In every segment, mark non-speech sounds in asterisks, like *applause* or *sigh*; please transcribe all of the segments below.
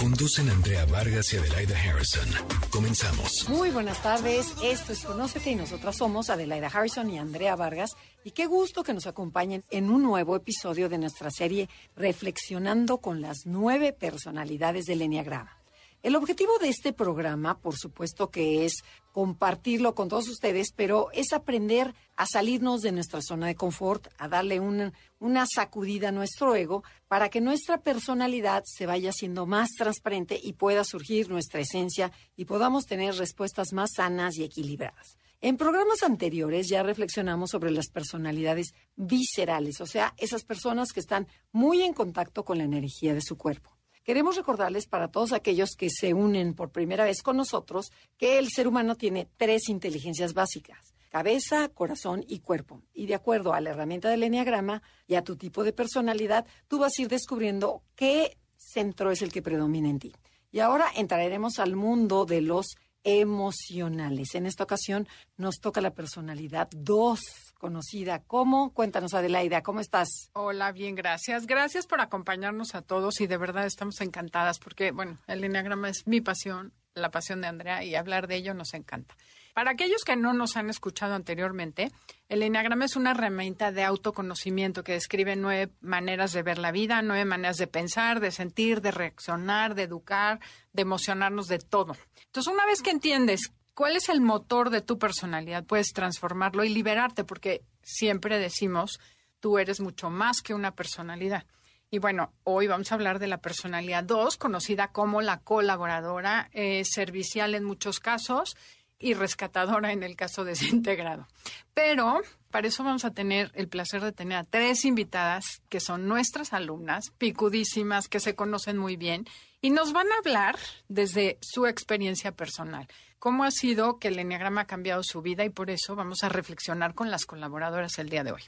Conducen Andrea Vargas y Adelaida Harrison. Comenzamos. Muy buenas tardes, esto es Conócete y nosotras somos Adelaida Harrison y Andrea Vargas y qué gusto que nos acompañen en un nuevo episodio de nuestra serie Reflexionando con las nueve personalidades del Enneagrama. El objetivo de este programa, por supuesto que es compartirlo con todos ustedes, pero es aprender a salirnos de nuestra zona de confort, a darle una, sacudida a nuestro ego para que nuestra personalidad se vaya siendo más transparente y pueda surgir nuestra esencia y podamos tener respuestas más sanas y equilibradas. En programas anteriores ya reflexionamos sobre las personalidades viscerales, o sea, esas personas que están muy en contacto con la energía de su cuerpo. Queremos recordarles para todos aquellos que se unen por primera vez con nosotros que el ser humano tiene tres inteligencias básicas, cabeza, corazón y cuerpo. Y de acuerdo a la herramienta del Enneagrama y a tu tipo de personalidad, tú vas a ir descubriendo qué centro es el que predomina en ti. Y ahora entraremos al mundo de los emocionales. En esta ocasión nos toca la personalidad 2, conocida como, cuéntanos Adelaida, ¿cómo estás? Hola, bien, gracias. Gracias por acompañarnos a todos y de verdad estamos encantadas porque, bueno, el Enneagrama es mi pasión, la pasión de Andrea y hablar de ello nos encanta. Para aquellos que no nos han escuchado anteriormente, el Enneagrama es una herramienta de autoconocimiento que describe nueve maneras de ver la vida, nueve maneras de pensar, de sentir, de reaccionar, de educar, de emocionarnos, de todo. Entonces, una vez que entiendes cuál es el motor de tu personalidad, puedes transformarlo y liberarte, porque siempre decimos, tú eres mucho más que una personalidad. Y bueno, hoy vamos a hablar de la personalidad 2, conocida como la colaboradora, eh, servicial en muchos casos y rescatadora en el caso desintegrado. Pero para eso vamos a tener el placer de tener a tres invitadas que son nuestras alumnas, picudísimas, que se conocen muy bien y nos van a hablar desde su experiencia personal. Cómo ha sido que el Enneagrama ha cambiado su vida y por eso vamos a reflexionar con las colaboradoras el día de hoy.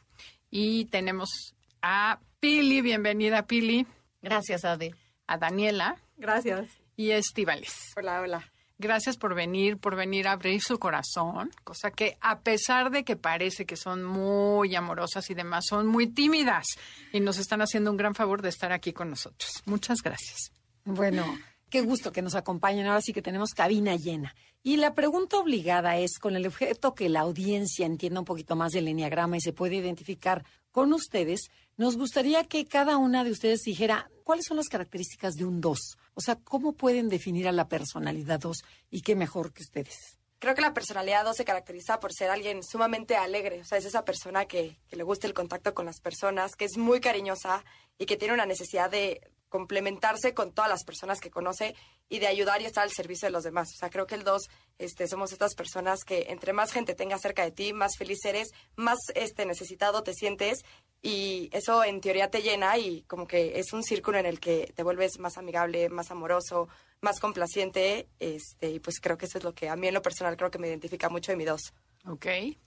Y tenemos a Pili, bienvenida Pili. Gracias, Adi. A Daniela. Gracias. Y a Estivales. Hola, hola. Gracias por venir, por venir a abrir su corazón, cosa que a pesar de que parece que son muy amorosas y demás, son muy tímidas y nos están haciendo un gran favor de estar aquí con nosotros. Muchas gracias. Bueno, qué gusto que nos acompañen. Ahora sí que tenemos cabina llena. Y la pregunta obligada es, con el objeto que la audiencia entienda un poquito más del enneagrama y se puede identificar con ustedes, nos gustaría que cada una de ustedes dijera cuáles son las características de un 2. O sea, ¿cómo pueden definir a la personalidad 2 y qué mejor que ustedes? Creo que la personalidad 2 se caracteriza por ser alguien sumamente alegre. O sea, es esa persona que, que le gusta el contacto con las personas, que es muy cariñosa y que tiene una necesidad de complementarse con todas las personas que conoce y de ayudar y estar al servicio de los demás. O sea, creo que el 2 este, somos estas personas que entre más gente tenga cerca de ti, más feliz eres, más este, necesitado te sientes y eso en teoría te llena y como que es un círculo en el que te vuelves más amigable, más amoroso, más complaciente este, y pues creo que eso es lo que a mí en lo personal creo que me identifica mucho de mi 2. Ok.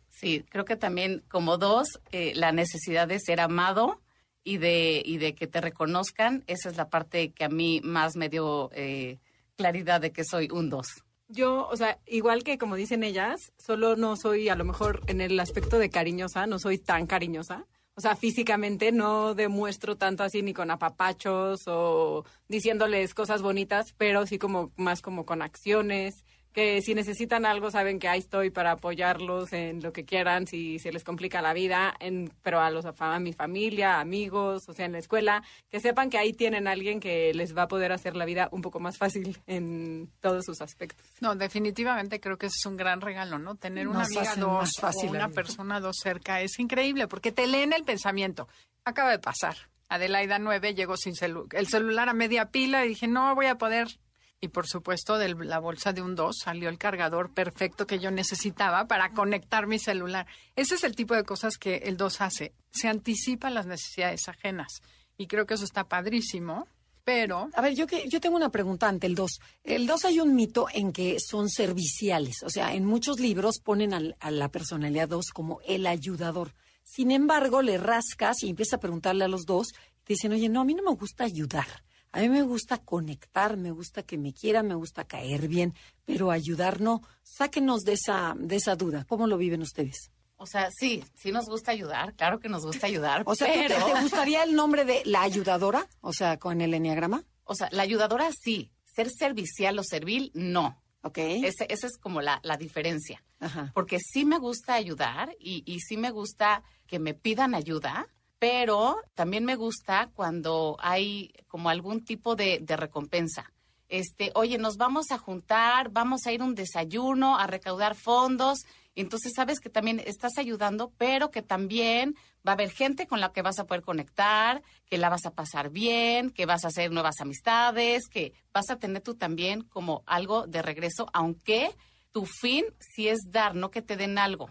Sí, creo que también como dos, eh, la necesidad de ser amado y de, y de que te reconozcan, esa es la parte que a mí más me dio eh, claridad de que soy un dos. Yo, o sea, igual que como dicen ellas, solo no soy a lo mejor en el aspecto de cariñosa, no soy tan cariñosa. O sea, físicamente no demuestro tanto así ni con apapachos o diciéndoles cosas bonitas, pero sí como más como con acciones que si necesitan algo saben que ahí estoy para apoyarlos en lo que quieran, si se les complica la vida, en, pero a, los, a mi familia, amigos, o sea, en la escuela, que sepan que ahí tienen a alguien que les va a poder hacer la vida un poco más fácil en todos sus aspectos. No, definitivamente creo que es un gran regalo, ¿no? Tener una Nos amiga dos fácil o una persona dos cerca es increíble porque te leen el pensamiento. Acaba de pasar. Adelaida 9 llegó sin celu el celular a media pila y dije, no voy a poder y por supuesto de la bolsa de un 2 salió el cargador perfecto que yo necesitaba para conectar mi celular. Ese es el tipo de cosas que el 2 hace. Se anticipa las necesidades ajenas. Y creo que eso está padrísimo. Pero A ver, yo, que, yo tengo una pregunta ante el 2. El 2 hay un mito en que son serviciales. O sea, en muchos libros ponen al- a la personalidad 2 como el ayudador. Sin embargo, le rascas y empiezas a preguntarle a los dos. Dicen, oye, no, a mí no me gusta ayudar. A mí me gusta conectar, me gusta que me quieran, me gusta caer bien, pero ayudar no. Sáquenos de esa, de esa duda. ¿Cómo lo viven ustedes? O sea, sí, sí nos gusta ayudar, claro que nos gusta ayudar. O sea, ¿te- pero... ¿te, gustaría el nombre de la ayudadora? O sea, con el enneagrama. O sea, la ayudadora sí, ser servicial o servil, no. Ok. Ese- esa es como la, la diferencia. Ajá. Porque sí me gusta ayudar y, y sí me gusta que me pidan ayuda, pero también me gusta cuando hay como algún tipo de, de recompensa. Este, oye, nos vamos a juntar, vamos a ir a un desayuno, a recaudar fondos. Entonces sabes que también estás ayudando, pero que también va a haber gente con la que vas a poder conectar, que la vas a pasar bien, que vas a hacer nuevas amistades, que vas a tener tú también como algo de regreso, aunque tu fin sí es dar, no que te den algo.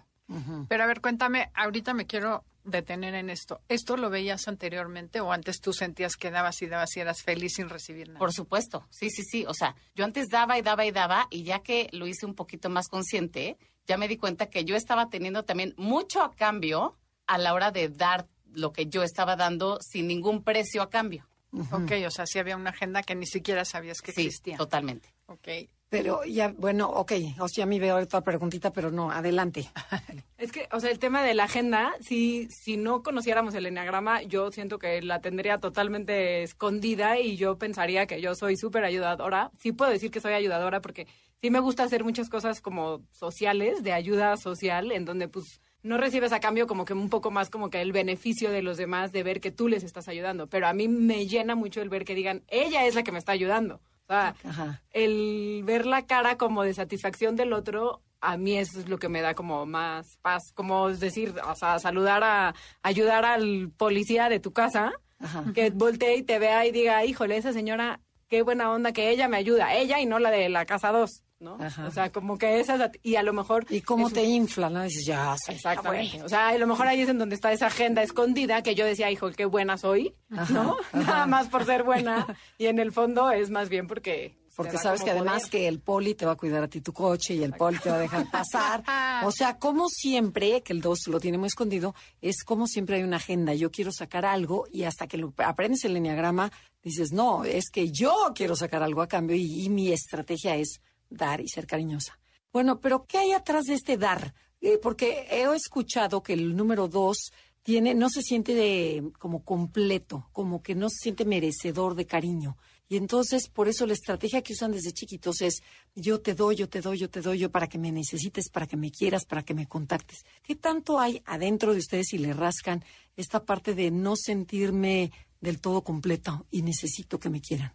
Pero a ver, cuéntame, ahorita me quiero detener en esto. ¿Esto lo veías anteriormente o antes tú sentías que dabas y dabas y eras feliz sin recibir nada? Por supuesto, sí, sí, sí. O sea, yo antes daba y daba y daba y ya que lo hice un poquito más consciente, ya me di cuenta que yo estaba teniendo también mucho a cambio a la hora de dar lo que yo estaba dando sin ningún precio a cambio. Ok, o sea, sí había una agenda que ni siquiera sabías que Sí, existía. totalmente. Ok. Pero ya, bueno, ok. O sea, a mí veo otra preguntita, pero no, adelante. *laughs* Es que, o sea, el tema de la agenda, si, si no conociéramos el enneagrama, yo siento que la tendría totalmente escondida y yo pensaría que yo soy súper ayudadora. Sí puedo decir que soy ayudadora porque sí me gusta hacer muchas cosas como sociales, de ayuda social, en donde pues no recibes a cambio como que un poco más como que el beneficio de los demás de ver que tú les estás ayudando. Pero a mí me llena mucho el ver que digan, ella es la que me está ayudando. O sea, Ajá. el ver la cara como de satisfacción del otro, a mí eso es lo que me da como más paz, como es decir, o sea, saludar a, ayudar al policía de tu casa, Ajá. que voltee y te vea y diga, híjole, esa señora, qué buena onda que ella me ayuda, ella y no la de la casa 2, ¿no? Ajá. O sea, como que esa, sat- y a lo mejor... ¿Y cómo te un- infla? ¿no? Dices, ya, la Exactamente. buena. O sea, a lo mejor ahí es en donde está esa agenda escondida que yo decía, hijo, qué buena soy, ¿no? *laughs* Nada más por ser buena. Y en el fondo es más bien porque... Porque sabes que además poder. que el poli te va a cuidar a ti tu coche y el poli te va a dejar pasar. *laughs* O sea, como siempre, que el 2 lo tiene muy escondido, es como siempre hay una agenda. Yo quiero sacar algo y hasta que lo aprendes el enneagrama, dices, no, es que yo quiero sacar algo a cambio y, y mi estrategia es dar y ser cariñosa. Bueno, pero ¿qué hay atrás de este dar? Eh, porque he escuchado que el número 2 tiene, no se siente de- como completo, como que no se siente merecedor de cariño. Y entonces, por eso la estrategia que usan desde chiquitos es yo te doy, yo te doy, yo te doy, yo para que me necesites, para que me quieras, para que me contactes. ¿Qué tanto hay adentro de ustedes si le rascan esta parte de no sentirme del todo completo y necesito que me quieran?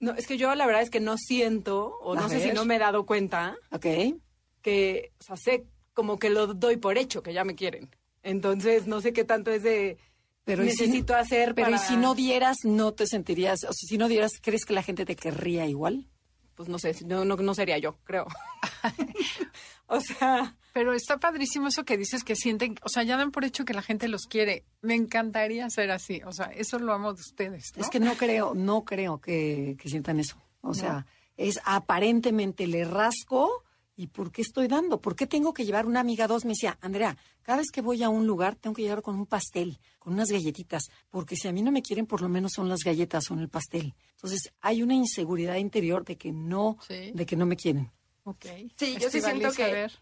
No, es que yo la verdad es que no siento, o A no sé si no me he dado cuenta, ¿Ok? que, o sea, sé como que lo doy por hecho, que ya me quieren. Entonces, no sé qué tanto es de Pero ¿y si- necesito hacer Pero para... ¿y si no dieras, no te sentirías, o sea, si no dieras, ¿crees que la gente te querría igual? Pues no sé, no, no, no sería yo, creo. *laughs* *laughs* o sea, Pero está padrísimo eso que dices que sienten, o sea, ya dan por hecho que la gente los quiere. Me encantaría ser así, o sea, eso lo amo de ustedes, ¿no? Es que no creo, no creo que, que sientan eso. O sea, es aparentemente le rasco y ¿por qué estoy dando? ¿Por qué tengo que llevar una amiga dos? Me decía, Andrea, cada vez que voy a un lugar tengo que llegar con un pastel, con unas galletitas, porque si a mí no me quieren, por lo menos son las galletas, son el pastel. Entonces, hay una inseguridad interior de que no, Sí. de que no me quieren. Ok. Sí, yo sí siento que- a ver.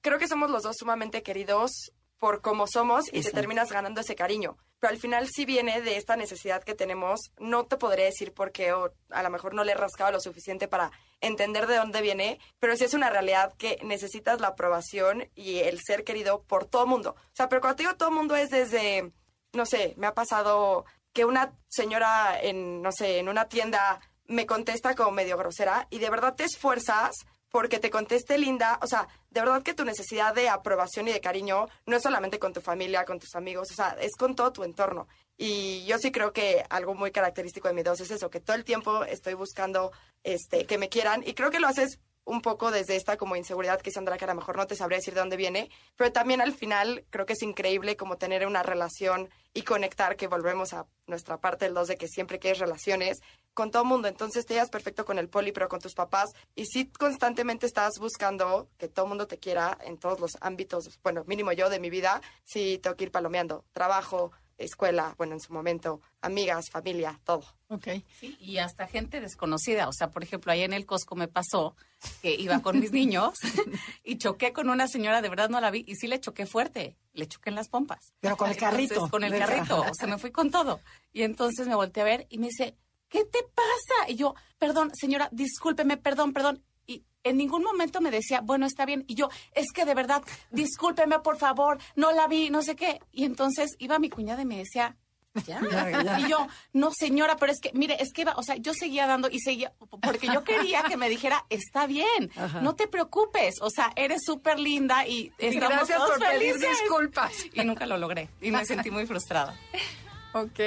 Creo que somos los dos sumamente queridos por cómo somos y te terminas ganando ese cariño. Pero al final sí viene de esta necesidad que tenemos. No te podré decir por qué o a lo mejor no le he rascado lo suficiente para entender de dónde viene, pero sí es una realidad que necesitas la aprobación y el ser querido por todo mundo. O sea, pero cuando te digo todo mundo es desde, no sé, me ha pasado que una señora en, no sé, en una tienda me contesta como medio grosera y de verdad te esfuerzas porque te conteste linda, o sea, de verdad que tu necesidad de aprobación y de cariño no es solamente con tu familia, con tus amigos, o sea, es con todo tu entorno. Y yo sí creo que algo muy característico de mi dos es eso, que todo el tiempo estoy buscando este que me quieran y creo que lo haces un poco desde esta como inseguridad que Sandra que a lo mejor no te sabría decir de dónde viene, pero también al final creo que es increíble como tener una relación y conectar, que volvemos a nuestra parte del dos de que siempre quieres relaciones con todo el mundo. Entonces te llevas perfecto con el poli, pero con tus papás. Y sí constantemente estás buscando que todo el mundo te quiera en todos los ámbitos, bueno, mínimo yo de mi vida, sí tengo que ir palomeando. Trabajo, escuela, bueno, en su momento, amigas, familia, todo. Ok. Sí, y hasta gente desconocida. O sea, por ejemplo, ahí en el Costco me pasó que iba con mis niños *laughs* y choqué con una señora, de verdad no la vi, y sí le choqué fuerte. Le choqué en las pompas. Pero con el Entonces, carrito. con el carrito. O sea, me fui con todo. Y entonces me volteé a ver y me dice, ¿qué te pasa? Y yo, perdón, señora, discúlpeme, perdón, perdón. Y en ningún momento me decía, bueno, está bien. Y yo, es que de verdad, discúlpeme, por favor, no la vi, no sé qué. Y entonces iba mi cuñada y me decía, ¿ya? Y yo, no, señora, pero es que, mire, es que iba, o sea, yo seguía dando y seguía, porque yo quería que me dijera, está bien, Ajá. no te preocupes, o sea, eres súper linda y estamos gracias todos por pedir felices". disculpas. Y nunca lo logré y me sentí muy frustrada. Ok.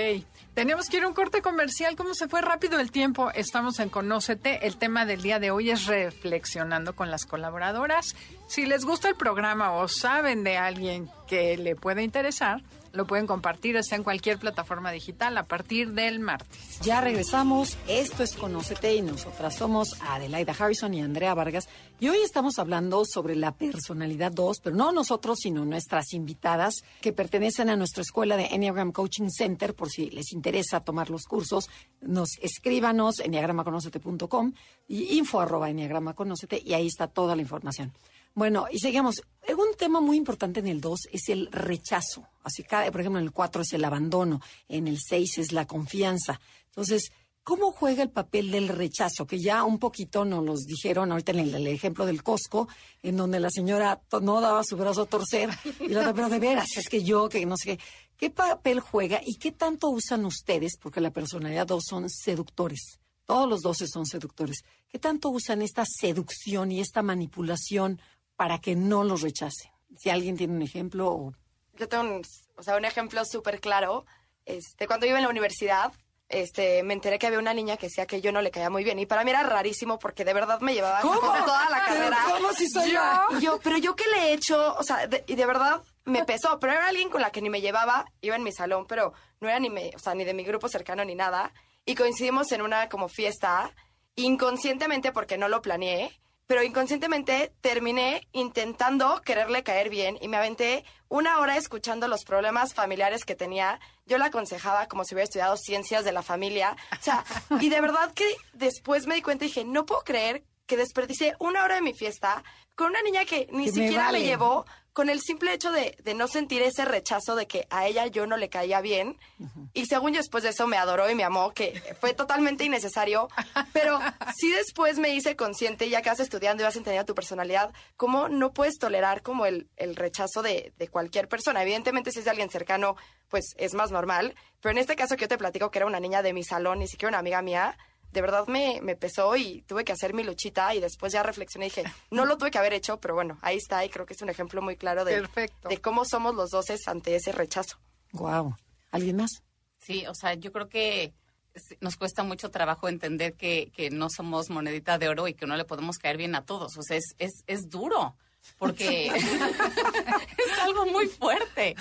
Tenemos que ir a un corte comercial. ¿Cómo se fue rápido el tiempo? Estamos en Conócete. El tema del día de hoy es reflexionando con las colaboradoras. Si les gusta el programa o saben de alguien que le puede interesar, lo pueden compartir. Está en cualquier plataforma digital a partir del martes. Ya regresamos. Esto es Conócete y nosotras somos Adelaida Harrison y Andrea Vargas. Y hoy estamos hablando sobre la personalidad 2, pero no nosotros, sino nuestras invitadas que pertenecen a nuestra escuela de Enneagram Coaching Center. Por si les interesa tomar los cursos, nos escríbanos enneagramaconocete.com y info arroba enneagramaconocete y ahí está toda la información. Bueno, y seguimos. Un tema muy importante en el 2 es el rechazo. Así que, por ejemplo, en el 4 es el abandono, en el 6 es la confianza. Entonces, ¿cómo juega el papel del rechazo? Que ya un poquito nos los dijeron ahorita en el, ejemplo del Costco, en donde la señora no daba su brazo a torcer y la otra, pero de veras, es que yo, que no sé qué. ¿Qué papel juega y qué tanto usan ustedes? Porque la personalidad 2 son seductores. Todos los 12 son seductores. ¿Qué tanto usan esta seducción y esta manipulación para que no los rechacen? Si alguien tiene un ejemplo o Yo tengo un, o sea, un ejemplo súper claro. Este, cuando iba en la universidad, este, me enteré que había una niña que decía que yo no le caía muy bien. Y para mí era rarísimo porque de verdad me llevaba con toda la ¿Pero carrera. cómo si soy yo? yo? Pero yo qué le he hecho, o sea, de- y de verdad me pesó. Pero era alguien con la que ni me llevaba, iba en mi salón, pero no era ni, me, o sea, ni de mi grupo cercano ni nada. Y coincidimos en una como fiesta, inconscientemente porque no lo planeé, pero inconscientemente terminé intentando quererle caer bien y me aventé una hora escuchando los problemas familiares que tenía. Yo la aconsejaba como si hubiera estudiado ciencias de la familia. O sea, *laughs* y de verdad que después me di cuenta y dije, no puedo creer que desperdicié una hora de mi fiesta con una niña que ni Que me siquiera vale. me llevó con el simple hecho de, de no sentir ese rechazo de que a ella yo no le caía bien. Y según yo después de eso me adoró y me amó, que fue totalmente innecesario. Pero sí después me hice consciente, ya que vas estudiando y vas entendiendo tu personalidad, cómo no puedes tolerar como el, el rechazo de, de cualquier persona. Evidentemente si es de alguien cercano, pues es más normal. Pero en este caso que yo te platico que era una niña de mi salón, ni siquiera una amiga mía, de verdad me, me pesó y tuve que hacer mi luchita y después ya reflexioné y dije, *laughs* no lo tuve que haber hecho, pero bueno, ahí está y creo que es un ejemplo muy claro de, Perfecto. de cómo somos los doces ante ese rechazo. Wow. ¿Alguien más? Sí, o sea, yo creo que nos cuesta mucho trabajo entender que, que no somos monedita de oro y que no le podemos caer bien a todos. O sea, es, es, es duro, porque *laughs* es algo muy fuerte.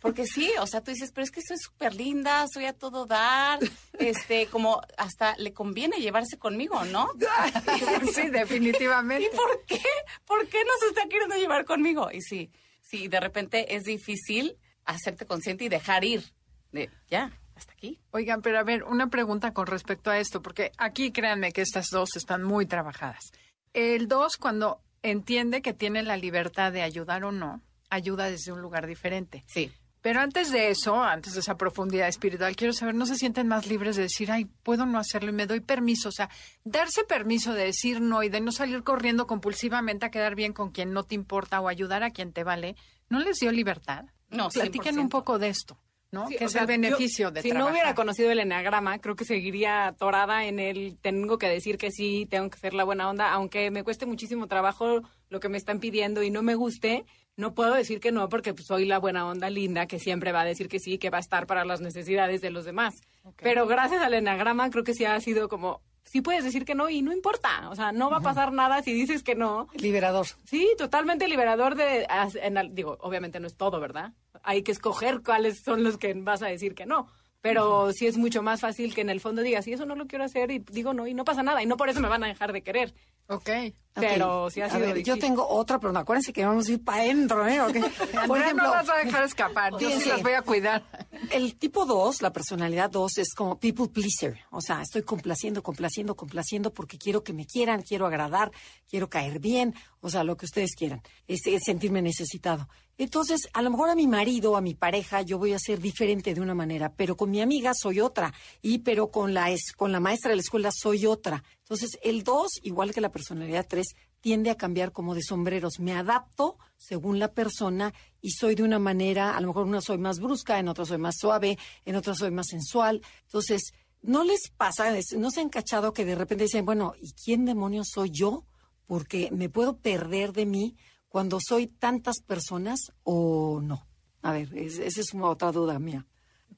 Porque sí, o sea, tú dices, pero es que soy súper linda, soy a todo dar, este, como hasta le conviene llevarse conmigo, ¿no? *laughs* sí, definitivamente. ¿Y por qué? ¿Por qué no se está queriendo llevar conmigo? Y sí, sí, de repente es difícil hacerte consciente y dejar ir. De, ya, hasta aquí. Oigan, pero a ver, una pregunta con respecto a esto, porque aquí créanme que estas dos están muy trabajadas. El dos, cuando entiende que tiene la libertad de ayudar o no, ayuda desde un lugar diferente. Sí. Pero antes de eso, antes de esa profundidad espiritual, quiero saber, ¿no se sienten más libres de decir, ay, puedo no hacerlo y me doy permiso? O sea, darse permiso de decir no y de no salir corriendo compulsivamente a quedar bien con quien no te importa o ayudar a quien te vale, ¿no les dio libertad? No, Platiquen 100%. un poco de esto, ¿no? Sí, que es sea, el beneficio yo, de Si trabajar. no hubiera conocido el enneagrama, creo que seguiría atorada en el tengo que decir que sí, tengo que ser la buena onda, aunque me cueste muchísimo trabajo lo que me están pidiendo y no me guste, no puedo decir que no porque pues, soy la buena onda linda que siempre va a decir que sí, que va a estar para las necesidades de los demás. Pero gracias al enneagrama creo que sí ha sido como sí puedes decir que no y no importa, o sea, no va a pasar nada si dices que no. Liberador. Sí, totalmente liberador de, en digo, obviamente no es todo, ¿verdad? Hay que escoger cuáles son los que vas a decir que no. Pero sí es mucho más fácil que en el fondo digas, y eso no lo quiero hacer, y digo no, y no pasa nada, y no por eso me van a dejar de querer. Ok. Pero sí ha A sido ver, yo tengo otra, pero acuérdense que vamos a ir para adentro, ¿eh? Ok. *laughs* Por ejemplo, no las va a dejar escapar. Yo sí las voy a cuidar. el tipo 2, la personalidad 2, es como people pleaser. O sea, estoy complaciendo, complaciendo, complaciendo porque quiero que me quieran, quiero agradar, quiero caer bien, o sea, lo que ustedes quieran, es, es sentirme necesitado. Entonces, a lo mejor a mi marido, a mi pareja, yo voy a ser diferente de una manera, pero con mi amiga soy otra, y pero con la, es- con la maestra de la escuela soy otra. Entonces, el 2, igual que la personalidad 3, tiende a cambiar como de sombreros. Me adapto según la persona y soy de una manera, a lo mejor una soy más brusca, en otra soy más suave, en otra soy más sensual. Entonces, ¿no les pasa, no se han cachado que de repente dicen, bueno, ¿y quién demonios soy yo? Porque me puedo perder de mí cuando soy tantas personas o no. A ver, es- esa es una otra duda mía.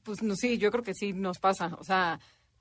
Pues no, sí, yo creo que sí nos pasa. O sea,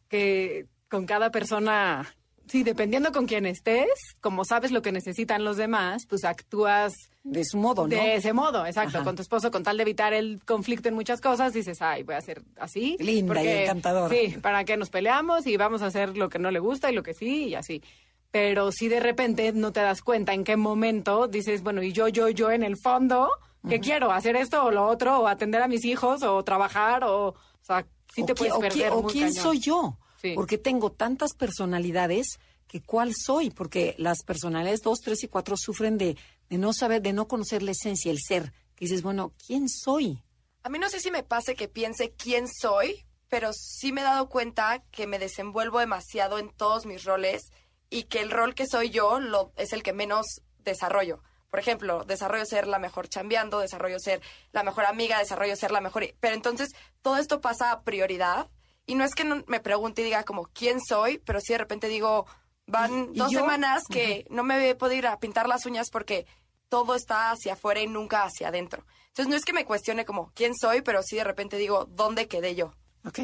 que con cada persona, sí, dependiendo con quién estés, como sabes lo que necesitan los demás, pues actúas De su modo, ¿no? de ese modo, exacto. Ajá. Con tu esposo, con tal de evitar el conflicto en muchas cosas, dices, ay, voy a ser así. Linda y encantadora. Sí, para que nos peleamos y vamos a hacer lo que no le gusta y lo que sí y así. Pero si de repente no te das cuenta en qué momento dices, bueno, y yo, yo, yo en el fondo, ¿qué quiero? ¿Hacer esto o lo otro? ¿O atender a mis hijos? ¿O trabajar? O, o sea, sí o te puedes o perder o muy quién cañón. soy yo Sí. porque tengo tantas personalidades que cuál soy porque las personalidades 2, 3 y 4 sufren de, de no saber de no conocer la esencia el ser que dices bueno quién soy A mí no sé si me pase que piense quién soy, pero sí me he dado cuenta que me desenvuelvo demasiado en todos mis roles y que el rol que soy yo lo, es el que menos desarrollo. Por ejemplo, desarrollo ser la mejor chambeando, desarrollo ser la mejor amiga, desarrollo ser la mejor... Pero entonces todo esto pasa a prioridad y no es que no me pregunte y diga como quién soy, pero sí de repente digo, van ¿Y- y dos semanas que no me he podido ir a pintar las uñas porque todo está hacia afuera y nunca hacia adentro. Entonces no es que me cuestione como quién soy, pero sí de repente digo, ¿dónde quedé yo? Ok,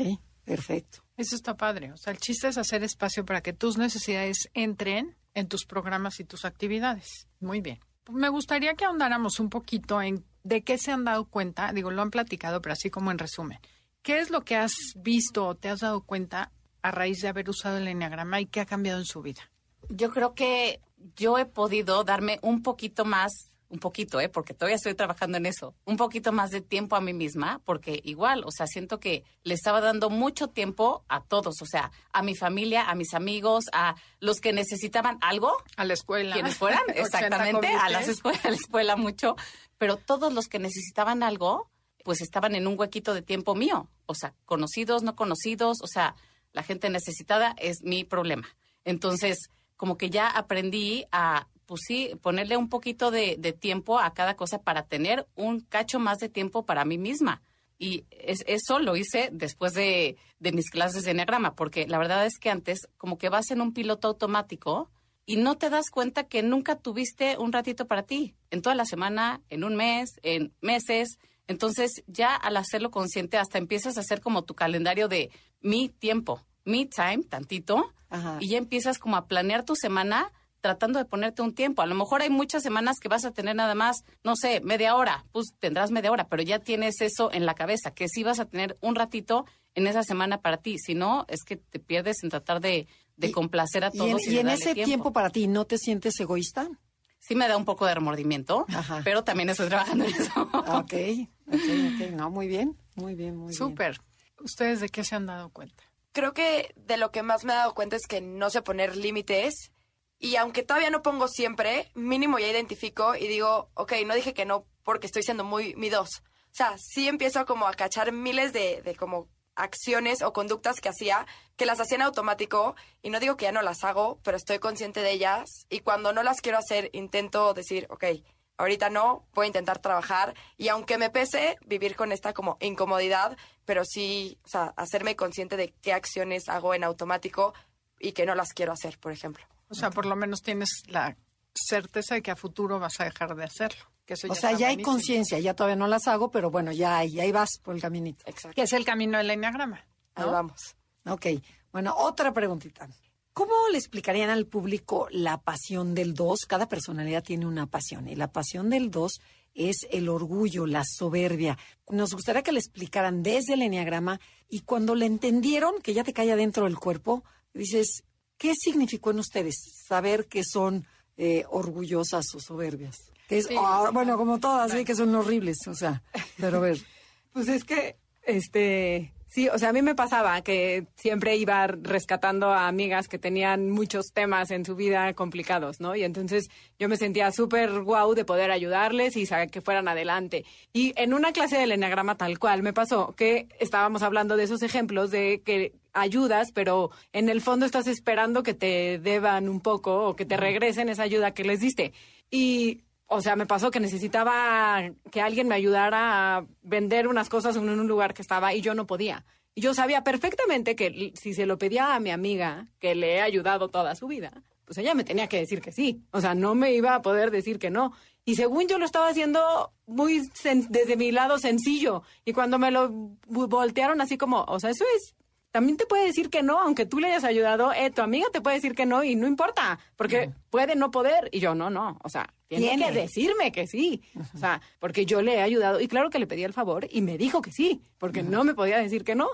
perfecto Eso está padre. O sea, el chiste es hacer espacio para que tus necesidades entren en tus programas y tus actividades. Muy bien. Me gustaría que ahondáramos un poquito en de qué se han dado cuenta. Digo, lo han platicado, pero así como en resumen. ¿Qué es lo que has visto o te has dado cuenta a raíz de haber usado el enneagrama y qué ha cambiado en su vida? Yo creo que yo he podido darme un poquito más, un poquito, ¿eh? porque todavía estoy trabajando en eso, un poquito más de tiempo a mí misma, porque igual, o sea, siento que le estaba dando mucho tiempo a todos, o sea, a mi familia, a mis amigos, a los que necesitaban algo, A la escuela. quienes fueran, *laughs* 80 exactamente, a, las comités. escuela, a la escuela mucho, pero todos los que necesitaban algo, pues estaban en un huequito de tiempo mío, o sea, conocidos, no conocidos, o sea, la gente necesitada es mi problema. Entonces, como que ya aprendí a, pues sí, ponerle un poquito de, de tiempo a cada cosa para tener un cacho más de tiempo para mí misma. Y es- eso lo hice después de, de mis clases de enneagrama, porque la verdad es que antes como que vas en un piloto automático y no te das cuenta que nunca tuviste un ratito para ti, en toda la semana, en un mes, en meses. Entonces ya al hacerlo consciente hasta empiezas a hacer como tu calendario de mi tiempo, mi time, tantito, Ajá. y ya empiezas como a planear tu semana tratando de ponerte un tiempo. A lo mejor hay muchas semanas que vas a tener nada más, no sé, media hora, pues tendrás media hora, pero ya tienes eso en la cabeza, que sí vas a tener un ratito en esa semana para ti. Si no, es que te pierdes en tratar de, de Y- complacer a y todos. en, y y en darle ese tiempo. para ti no te sientes egoísta Sí me da un poco de remordimiento, Ajá. pero también estoy trabajando en eso. Ah, ok ok ok no muy bien muy bien muy bien Súper. ¿Ustedes de qué se han dado cuenta? Creo que de lo que más me he dado cuenta es que no sé poner límites y aunque todavía no pongo siempre, mínimo ya identifico y digo, ok, no dije que no porque estoy siendo muy mi dos. O sea, sí empiezo como a cachar miles de, de como acciones o conductas que hacía, que las hacía en automático y no digo que ya no las hago, pero estoy consciente de ellas y cuando no las quiero hacer intento decir, ok, ahorita no, voy a intentar trabajar y aunque me pese, vivir con esta como incomodidad, pero sí, o sea, hacerme consciente de qué acciones hago en automático y que no las quiero hacer, por ejemplo. O sea, por lo menos tienes la certeza de que a futuro vas a dejar de hacerlo. Que eso o ya sea ya hay conciencia ya todavía no las hago pero bueno ya ahí ahí vas por el caminito Exacto. Que es el camino del enneagrama. Ahí ¿no? vamos. Ok, bueno, otra preguntita. ¿Cómo le explicarían al público la pasión del 2? Cada personalidad tiene una pasión y la pasión del 2 es el orgullo, la soberbia. Nos gustaría que le explicaran desde el enneagrama y cuando le entendieron que ya te cae adentro del cuerpo, dices, ¿qué significó en ustedes saber que son eh, orgullosas o soberbias? Que es, Sí. ah, bueno, como todas, ¿sí? que son horribles, o sea, pero a ver. *laughs* Pues es que, este, sí, o sea, a mí me pasaba que siempre iba rescatando a amigas que tenían muchos temas en su vida complicados, ¿no? Y entonces yo me sentía súper guau de poder ayudarles y saber que fueran adelante. Y en una clase del enagrama tal cual me pasó que estábamos hablando de esos ejemplos de que ayudas, pero en el fondo estás esperando que te deban un poco o que te regresen esa ayuda que les diste. Y o sea, me pasó que necesitaba que alguien me ayudara a vender unas cosas en un lugar que estaba y yo no podía. Y yo sabía perfectamente que si se lo pedía a mi amiga, que le he ayudado toda su vida, pues ella me tenía que decir que sí. O sea, no me iba a poder decir que no. Y según yo lo estaba haciendo muy desde mi lado sencillo. Y cuando me lo voltearon así como, o sea, eso es también te puede decir que no, aunque tú le hayas ayudado, eh, tu amiga te puede decir que no y no importa, porque puede no poder. Y yo, no, no, o sea, tiene, Tiene. que decirme que sí. O sea, porque yo le he ayudado y claro que le pedí el favor y me dijo que sí, porque no me podía decir que no.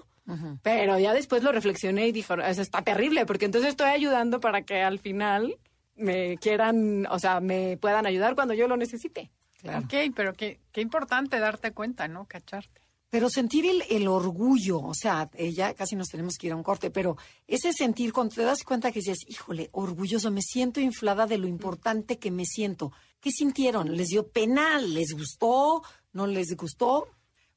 Pero ya después lo reflexioné y dije, eso está terrible, porque entonces estoy ayudando para que al final me quieran, o sea, me puedan ayudar cuando yo lo necesite. Claro. Ok, pero qué, qué importante darte cuenta, ¿no? Cacharte. Pero sentir el, el orgullo, o sea, eh, ya casi nos tenemos que ir a un corte, pero ese sentir, cuando te das cuenta que dices, híjole, orgulloso, me siento inflada de lo importante que me siento. ¿Qué sintieron? ¿Les dio pena? ¿Les gustó? ¿No les gustó?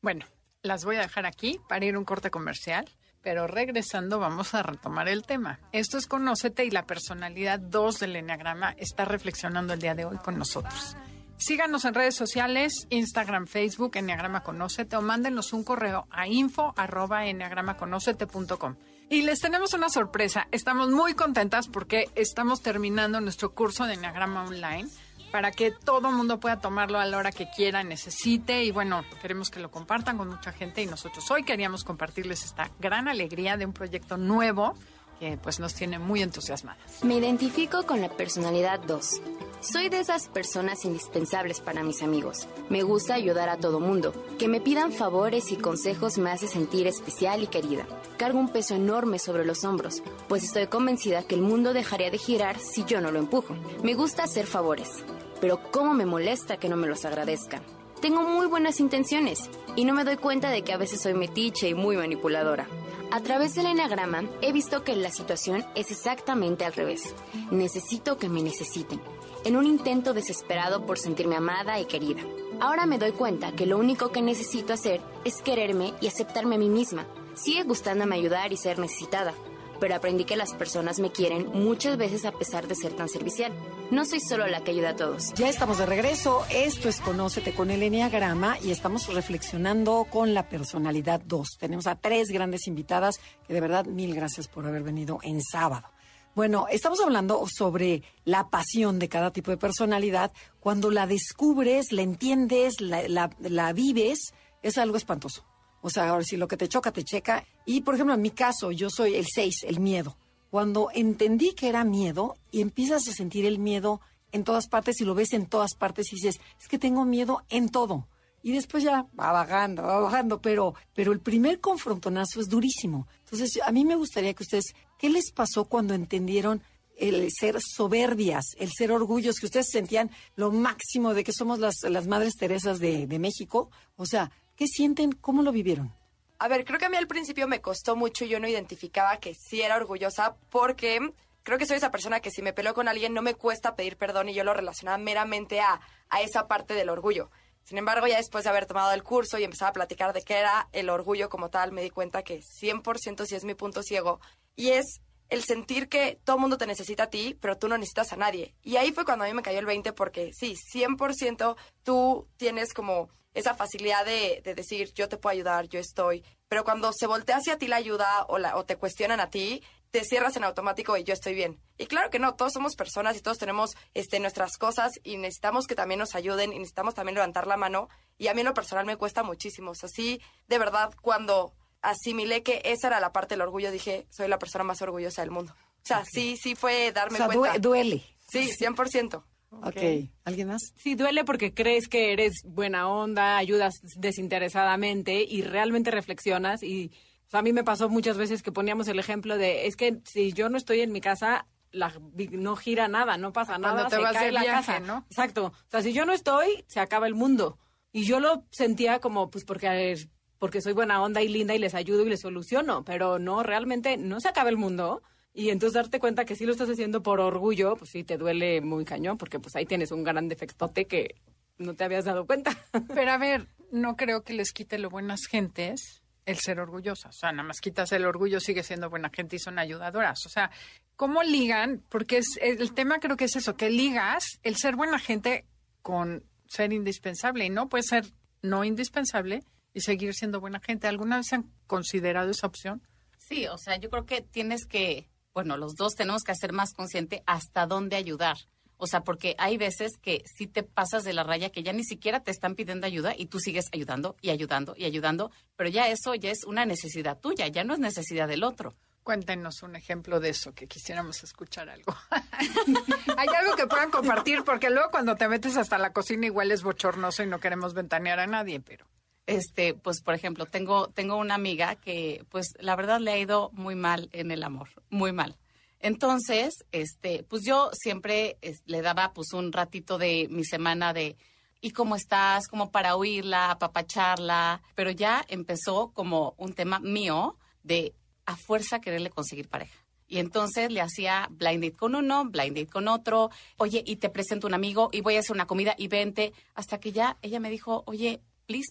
Bueno, las voy a dejar aquí para ir a un corte comercial, pero regresando vamos a retomar el tema. Esto es Conócete y la personalidad 2 del Enneagrama está reflexionando el día de hoy con nosotros. Síganos en redes sociales, Instagram, Facebook, Enneagrama Conócete o mándenos un correo a info arroba enneagramaconócete.com. Y les tenemos una sorpresa. Estamos muy contentas porque estamos terminando nuestro curso de Enneagrama Online para que todo mundo pueda tomarlo a la hora que quiera, necesite. Y bueno, queremos que lo compartan con mucha gente y nosotros hoy queríamos compartirles esta gran alegría de un proyecto nuevo que pues nos tiene muy entusiasmadas. Me identifico con la personalidad 2. Soy de esas personas indispensables para mis amigos. Me gusta ayudar a todo mundo. Que me pidan favores y consejos me hace sentir especial y querida. Cargo un peso enorme sobre los hombros, pues estoy convencida que el mundo dejaría de girar si yo no lo empujo. Me gusta hacer favores, pero cómo me molesta que no me los agradezcan. Tengo muy buenas intenciones y no me doy cuenta de que a veces soy metiche y muy manipuladora. A través del enagrama he visto que la situación es exactamente al revés. Necesito que me necesiten, en un intento desesperado por sentirme amada y querida. Ahora me doy cuenta que lo único que necesito hacer es quererme y aceptarme a mí misma. Sigue gustándome ayudar y ser necesitada, pero aprendí que las personas me quieren muchas veces a pesar de ser tan servicial. No soy solo la que ayuda a todos. Ya estamos de regreso. Esto es Conócete con el Enneagrama y estamos reflexionando con la personalidad 2. Tenemos a tres grandes invitadas que de verdad mil gracias por haber venido en sábado. Bueno, estamos hablando sobre la pasión de cada tipo de personalidad. Cuando la descubres, la entiendes, la, vives, es algo espantoso. O sea, ahora si lo que te choca, te checa. Y, por ejemplo, en mi caso, yo soy el 6, el miedo. Cuando entendí que era miedo y empiezas a sentir el miedo en todas partes y lo ves en todas partes y dices, es que tengo miedo en todo. Y después ya va bajando, va bajando, pero, pero el primer confrontonazo es durísimo. Entonces, a mí me gustaría que ustedes, ¿qué les pasó cuando entendieron el ser soberbias, el ser orgullos, que ustedes sentían lo máximo de que somos las, las Madres Teresas de, de México? O sea, ¿qué sienten? ¿Cómo lo vivieron? A ver, creo que a mí al principio me costó mucho, yo no identificaba que sí era orgullosa porque creo que soy esa persona que si me peleo con alguien no me cuesta pedir perdón y yo lo relacionaba meramente a, a esa parte del orgullo. Sin embargo, ya después de haber tomado el curso y empezar a platicar de qué era el orgullo como tal, me di cuenta que 100% sí es mi punto ciego y es el sentir que todo mundo te necesita a ti, pero tú no necesitas a nadie. Y ahí fue cuando a mí me cayó el 20 porque sí, 100% tú tienes como esa facilidad de, de decir yo te puedo ayudar, yo estoy, pero cuando se voltea hacia ti la ayuda o, la, o te cuestionan a ti, te cierras en automático y yo estoy bien. Y claro que no, todos somos personas y todos tenemos este, nuestras cosas y necesitamos que también nos ayuden y necesitamos también levantar la mano. Y a mí en lo personal me cuesta muchísimo. O sea, sí, de verdad, cuando asimilé que esa era la parte del orgullo, dije, soy la persona más orgullosa del mundo. O sea, sí, sí fue darme o sea, cuenta. due- duele. Sí, 100%. Ok. ¿Alguien más? Sí, duele porque crees que eres buena onda, ayudas desinteresadamente y realmente reflexionas. Y o sea, a mí me pasó muchas veces que poníamos el ejemplo de, es que si yo no estoy en mi casa, la, no gira nada, no pasa Cuando nada, te se vas cae de la viaje, casa. ¿no? Exacto. O sea, si yo no estoy, se acaba el mundo. Y yo lo sentía como, pues, porque, porque soy buena onda y linda y les ayudo y les soluciono. Pero no, realmente no se acaba el mundo. Y entonces darte cuenta que sí lo estás haciendo por orgullo, pues sí te duele muy cañón, porque pues ahí tienes un gran defectote que no te habías dado cuenta. *laughs* Pero a ver, no creo que les quite lo buenas gentes el ser orgullosas. O sea, nada más quitas el orgullo, sigue siendo buena gente y son ayudadoras. O sea, ¿cómo ligan? Porque es, el tema creo que es eso, que ligas el ser buena gente con ser indispensable. Y no puede ser no indispensable y seguir siendo buena gente. ¿Alguna vez han considerado esa opción? Sí, o sea, yo creo que tienes que, bueno, los dos tenemos que hacer más consciente hasta dónde ayudar. O sea, porque hay veces que si te pasas de la raya que ya ni siquiera te están pidiendo ayuda y tú sigues ayudando y ayudando y ayudando, pero ya eso ya es una necesidad tuya, ya no es necesidad del otro. Cuéntenos un ejemplo de eso, que quisiéramos escuchar algo. *laughs* Hay algo que puedan compartir, porque luego cuando te metes hasta la cocina igual es bochornoso y no queremos ventanear a nadie, pero... Este, pues por ejemplo, tengo tengo una amiga que pues la verdad le ha ido muy mal en el amor, muy mal. Entonces, este, pues yo siempre le daba pues un ratito de mi semana de ¿y cómo estás? como para oírla, apapacharla, pero ya empezó como un tema mío de a fuerza quererle conseguir pareja. Y entonces le hacía blind con uno, blind con otro, oye, y te presento un amigo y voy a hacer una comida y vente, hasta que ya ella me dijo, oye,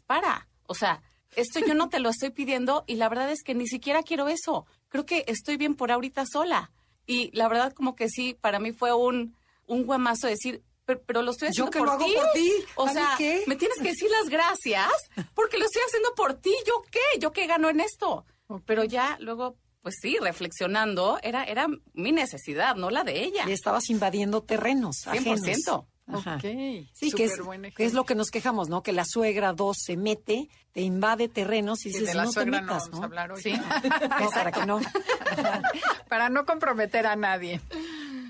para. O sea, esto yo no te lo estoy pidiendo y la verdad es que ni siquiera quiero eso. Creo que estoy bien por ahorita sola. Y la verdad como que sí, para mí fue un, un guamazo decir, pero, pero lo estoy Yo haciendo que por lo hago ti. por ti. O ¿A mí sea, qué? me tienes que decir las gracias porque lo estoy haciendo por ti. ¿Yo qué? ¿Yo qué gano en esto? Pero ya luego, pues sí, reflexionando, era, era mi necesidad, no la de ella. Y estabas invadiendo terrenos ajenos. 100%. Ajá. Sí, que es, que lo que nos quejamos, ¿no? Que la suegra dos se mete, te invade terrenos y dices, de la no te suegra no metas, vamos ¿no? a hablar hoy. Sí. *laughs* No, para que no. *laughs* Para no comprometer a nadie.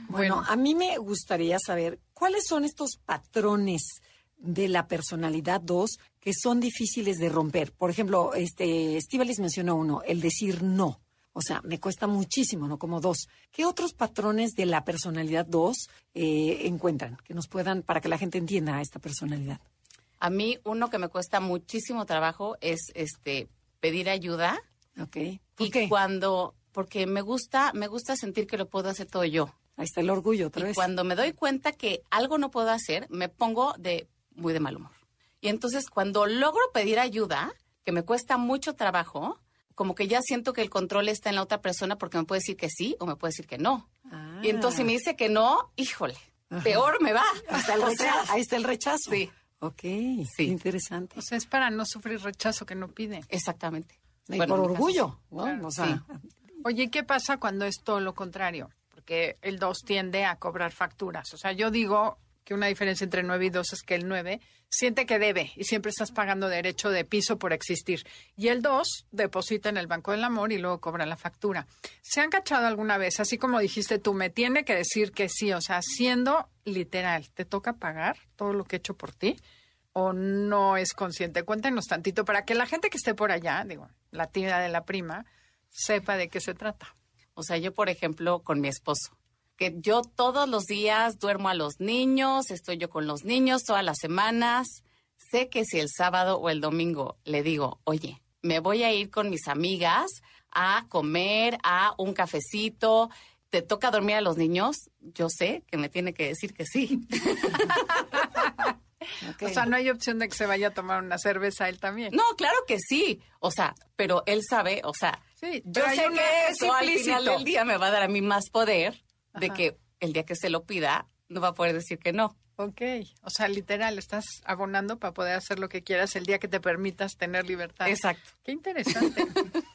Bueno, a mí me gustaría saber cuáles son estos patrones de la personalidad 2 que son difíciles de romper. Por ejemplo, este Estivalis mencionó uno, el decir no. O sea, me cuesta muchísimo, no como dos. ¿Qué otros patrones de la personalidad 2 eh, encuentran que nos puedan, para que la gente entienda a esta personalidad? A mí uno que me cuesta muchísimo trabajo es este pedir ayuda ¿Ok? ¿Por y qué? cuando porque me gusta me gusta sentir que lo puedo hacer todo yo. Ahí está el orgullo otra y vez. cuando me doy cuenta que algo no puedo hacer, me pongo de muy de mal humor. Y entonces cuando logro pedir ayuda, que me cuesta mucho trabajo, como que ya siento que el control está en la otra persona porque me puede decir que sí o me puede decir que no. Ah. Y entonces si me dice que no, híjole, peor me va. Ahí está el *laughs* O rechazo. sea, Ahí está el rechazo. Sí. Ok, Sí. interesante. O sea, es para no sufrir rechazo que no pide. Exactamente. Y Bueno, por orgullo, sí. ¿no? Claro, o sea, Oye, ¿y ¿qué pasa cuando es todo lo contrario? Porque el 2 tiende a cobrar facturas. O sea, yo digo que una diferencia entre 9 y 2 es que el 9 siente que debe y siempre estás pagando derecho de piso por existir. Y el 2 deposita en el Banco del Amor y luego cobra la factura. ¿Se han cachado alguna vez? Así como dijiste tú, me tiene que decir que sí. O sea, siendo literal, ¿te toca pagar todo lo que he hecho por ti? ¿O no es consciente? Cuéntenos tantito para que la gente que esté por allá, digo, la tía de la prima, sepa de qué se trata. O sea, yo, por ejemplo, con mi esposo, que yo todos los días duermo a los niños, estoy yo con los niños todas las semanas. Sé que si el sábado o el domingo le digo, oye, me voy a ir con mis amigas a comer, a un cafecito, te toca dormir a los niños, yo sé que me tiene que decir que sí. *laughs* O sea, no hay opción de que se vaya a tomar una cerveza él también. No, claro que sí. O sea, pero él sabe, o sea, Sí, yo sé que es eso al final del día me va a dar a mí más poder de que el día que se lo pida no va a poder decir que no. Ok, o sea, literal, estás abonando para poder hacer lo que quieras el día que te permitas tener libertad. Exacto. Qué interesante. *laughs*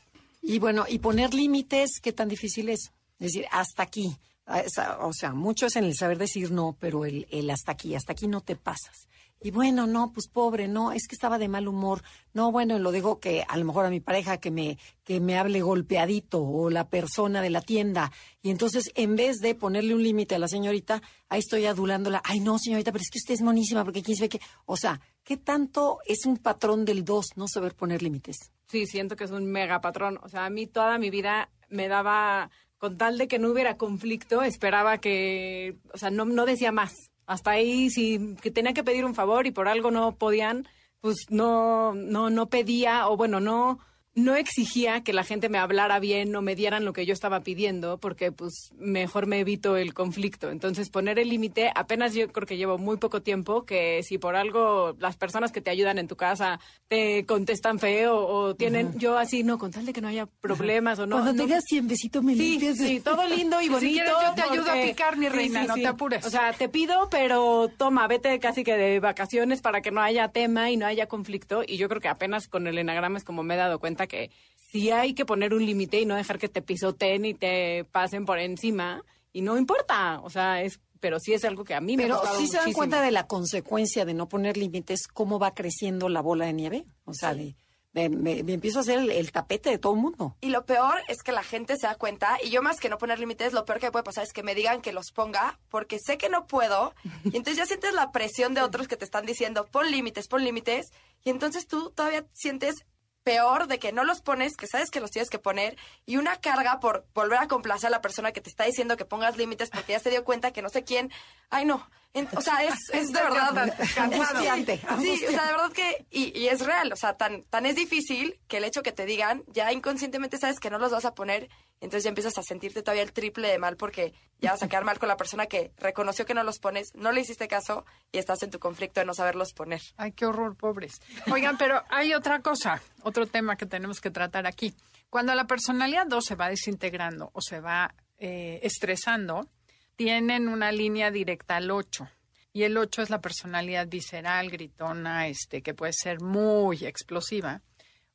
Y bueno, y poner límites, ¿qué tan difícil es? Es decir, hasta aquí. Ah, esa- O sea, mucho es en el saber decir no, pero el, el hasta aquí, hasta aquí no te pasas. Y bueno, no, pues pobre, no, es que estaba de mal humor. No, bueno, lo digo que a lo mejor a mi pareja que me, que me hable golpeadito o la persona de la tienda. Y entonces, en vez de ponerle un límite a la señorita, ahí estoy adulándola. Ay, no, señorita, pero es que usted es monísima porque quién sabe qué. O sea, ¿qué tanto es un patrón del dos no saber poner límites? Sí, siento que es un mega patrón. O sea, a mí toda mi vida me daba, con tal de que no hubiera conflicto, esperaba que, o sea, no, no decía más. Hasta ahí, si que tenía que pedir un favor y por algo no podían, pues no, no, no pedía, o bueno, no, no exigía que la gente me hablara bien o me dieran lo que yo estaba pidiendo, porque pues mejor me evito el conflicto. Entonces poner el límite, apenas yo creo que llevo muy poco tiempo, que si por algo las personas que te ayudan en tu casa te contestan feo o tienen, yo así, no, con tal de que no haya problemas o no. Cuando no- tengas 100 besitos me Sí, limpias. sí, todo lindo y *laughs* Si bonito. quieres, yo te ayudo a picar, mi reina, no te apures. O sea, te pido, pero toma, vete casi que de vacaciones para que no haya tema y no haya conflicto. Y yo creo que apenas con el enagrama es como me he dado cuenta que sí hay que poner un límite y no dejar que te pisoteen y te pasen por encima. Y no importa, o sea, es, pero sí es algo que a mí me ha Pero sí se dan cuenta de la consecuencia de no poner límites, cómo va creciendo la bola de nieve. O sea, de- me, me empiezo a hacer el, el tapete de todo el mundo. Y lo peor es que la gente se da cuenta, y yo más que no poner límites, lo peor que puede pasar es que me digan que los ponga, porque sé que no puedo, y *laughs* entonces ya sientes la presión de otros que te están diciendo, pon límites, pon límites, y entonces tú todavía sientes peor de que no los pones, que sabes que los tienes que poner, y una carga por volver a complacer a la persona que te está diciendo que pongas límites porque ya se dio cuenta que no sé quién, ay no, o *laughs* sea, es, es de verdad Angustiante, Sí, o sea, de verdad que, y, y es real, o sea, tan, tan es difícil que el hecho que te digan, ya inconscientemente sabes que no los vas a poner, entonces ya empiezas a sentirte todavía el triple de mal porque ya vas a quedar mal con la persona que reconoció que no los pones, no le hiciste caso y estás en tu conflicto de no saberlos poner. Ay, qué horror, pobres. Oigan, pero hay otra cosa, otro tema que tenemos que tratar aquí. Cuando la personalidad 2 se va desintegrando o se va eh, estresando, tienen una línea directa al 8. Y el 8 es la personalidad visceral, gritona, este, que puede ser muy explosiva.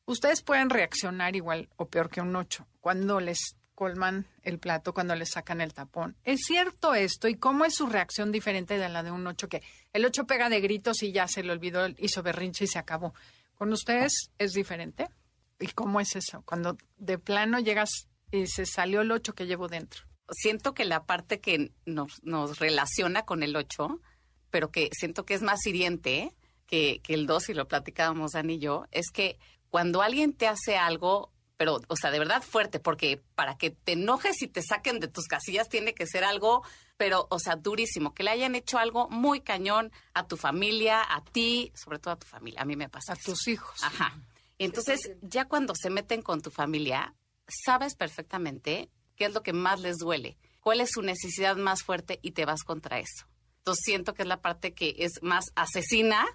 Ustedes pueden reaccionar igual o peor que un 8 cuando les colman el plato, cuando les sacan el tapón. ¿Es cierto esto? ¿Y cómo es su reacción diferente de la de un 8? Que el 8 pega de gritos y ya se le olvidó, hizo berrinche y se acabó. ¿Con ustedes es diferente? ¿Y cómo es eso? Cuando de plano llegas y se salió el 8 que llevo dentro. Siento que la parte que nos, nos relaciona con el 8, pero que siento que es más hiriente que, que el 2, y lo platicábamos Dani y yo, es que cuando alguien te hace algo, pero, o sea, de verdad fuerte, porque para que te enojes y te saquen de tus casillas tiene que ser algo, pero, o sea, durísimo, que le hayan hecho algo muy cañón a tu familia, a ti, sobre todo a tu familia. A mí me pasa. A eso. tus hijos. Ajá. Entonces, ya cuando se meten con tu familia, sabes perfectamente qué es lo que más les duele, cuál es su necesidad más fuerte y te vas contra eso. Entonces, siento que es la parte que es más asesina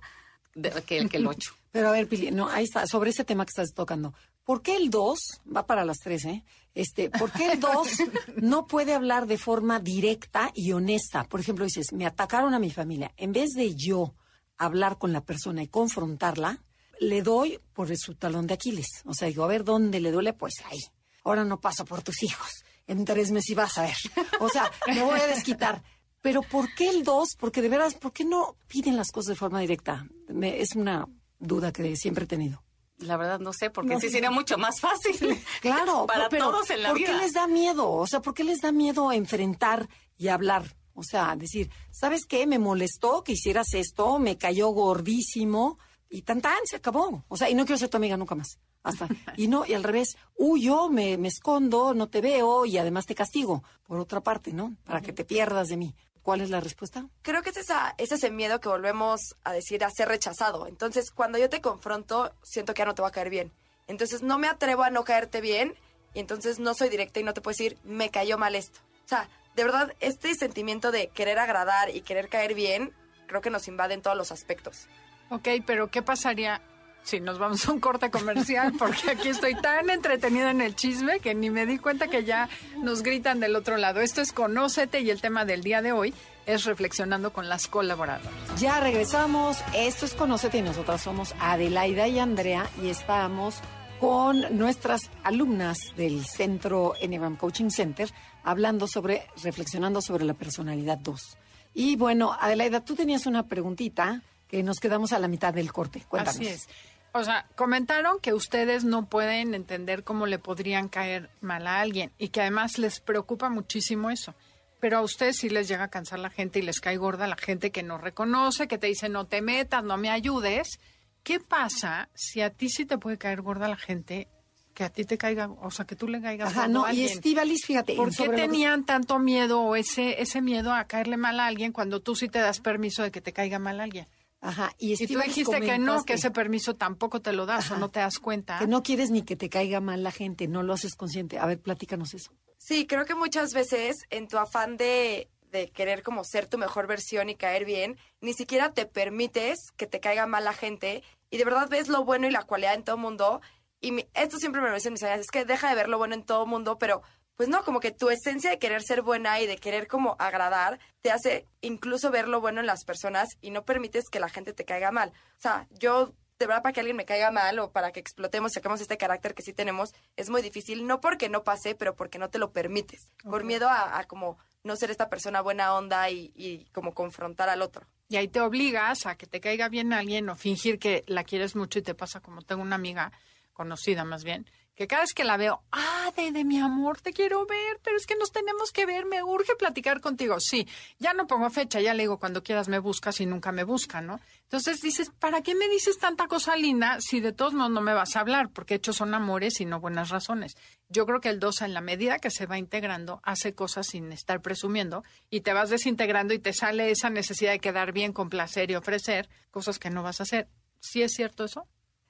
de- que, el- que el 8. *laughs* Pero a ver, Pili, no, ahí está, sobre ese tema que estás tocando. ¿Por qué el 2, va para las 3, ¿eh? Este, ¿por qué el 2 *laughs* no puede hablar de forma directa y honesta? Por ejemplo, dices, me atacaron a mi familia. En vez de yo hablar con la persona y confrontarla, le doy por su talón de Aquiles. O sea, digo, a ver, ¿dónde le duele? Pues ahí. Ahora no paso por tus hijos. En tres meses vas a ver. O sea, me voy a desquitar. Pero ¿por qué el 2? Porque de veras, ¿por qué no piden las cosas de forma directa? Me- es una duda que siempre he tenido. La verdad no sé, porque No sí sería mucho más fácil. *laughs* Claro, *laughs* para pero todos en la ¿por vida. qué les da miedo? O sea, ¿por qué les da miedo enfrentar y hablar? O sea, decir, ¿sabes qué? Me molestó que hicieras esto, me cayó gordísimo y tan tan, se acabó. O sea, y no quiero ser tu amiga nunca más. Hasta. *laughs* Y no, y al revés, huyo, me, me escondo, no te veo y además te castigo. Por otra parte, ¿no? Para que te pierdas de mí. ¿Cuál es la respuesta? Creo que es, esa, es ese miedo que volvemos a decir a ser rechazado. Entonces, cuando yo te confronto, siento que ya no te va a caer bien. Entonces, no me atrevo a no caerte bien y entonces no soy directa y no te puedo decir, me cayó mal esto. O sea, de verdad, este sentimiento de querer agradar y querer caer bien, creo que nos invade en todos los aspectos. Ok, pero ¿qué pasaría si nos vamos a un corte comercial? Porque aquí estoy tan entretenida en el chisme que ni me di cuenta que ya nos gritan del otro lado. Esto es Conócete y el tema del día de hoy es reflexionando con las colaboradoras. Ya regresamos. Esto es Conócete y nosotras somos Adelaida y Andrea y estamos con nuestras alumnas del centro Enneagram Coaching Center hablando sobre, reflexionando sobre la personalidad 2. Y bueno, Adelaida, tú tenías una preguntita que nos quedamos a la mitad del corte. Cuéntanos. Así es. O sea, comentaron que ustedes no pueden entender cómo le podrían caer mal a alguien y que además les preocupa muchísimo eso. Pero a ustedes sí les llega a cansar la gente y les cae gorda la gente que no reconoce, que te dice no te metas, no me ayudes. ¿Qué pasa si a ti sí te puede caer gorda la gente que a ti te caiga, o sea, que tú le caigas Ajá, no, a y alguien? Estivalis, fíjate. ¿Por qué que- tenían tanto miedo o ese, ese miedo a caerle mal a alguien cuando tú sí te das permiso de que te caiga mal a alguien? Ajá, y, Y tú dijiste que no, que ese permiso tampoco te lo das o no te das cuenta. que no quieres ni que te caiga mal la gente, no lo haces consciente. A ver, platícanos eso. Sí, creo que muchas veces en tu afán de, de querer como ser tu mejor versión y caer bien, ni siquiera te permites que te caiga mal la gente y de verdad ves lo bueno y la cualidad en todo el mundo. Y mi- esto siempre me lo dicen mis amigas, es que deja de ver lo bueno en todo el mundo, pero pues no, como que tu esencia de querer ser buena y de querer como agradar te hace incluso ver lo bueno en las personas y no permites que la gente te caiga mal. O sea, yo de verdad para que alguien me caiga mal o para que explotemos, saquemos este carácter que sí tenemos, es muy difícil, no porque no pase, pero porque no te lo permites, por miedo a, a como no ser esta persona buena onda y, y como confrontar al otro. Y ahí te obligas a que te caiga bien alguien o fingir que la quieres mucho y te pasa como tengo una amiga conocida más bien, que cada vez que la veo, ah, de, de mi amor, te quiero ver, pero es que nos tenemos que ver, me urge platicar contigo. Sí, ya no pongo fecha, ya le digo cuando quieras me buscas y nunca me busca, ¿no? Entonces dices, ¿para qué me dices tanta cosa linda si de todos modos no me vas a hablar? Porque hechos son amores y no buenas razones. Yo creo que el 2, en la medida que se va integrando, hace cosas sin estar presumiendo y te vas desintegrando y te sale esa necesidad de quedar bien, complacer y ofrecer cosas que no vas a hacer. ¿Sí es cierto eso?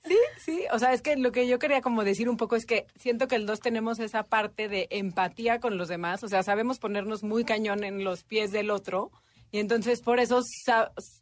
Sí, sí, o sea, es que lo que yo quería como decir un poco es que siento que el dos tenemos esa parte de empatía con los demás, o sea, sabemos ponernos muy cañón en los pies del otro y entonces por eso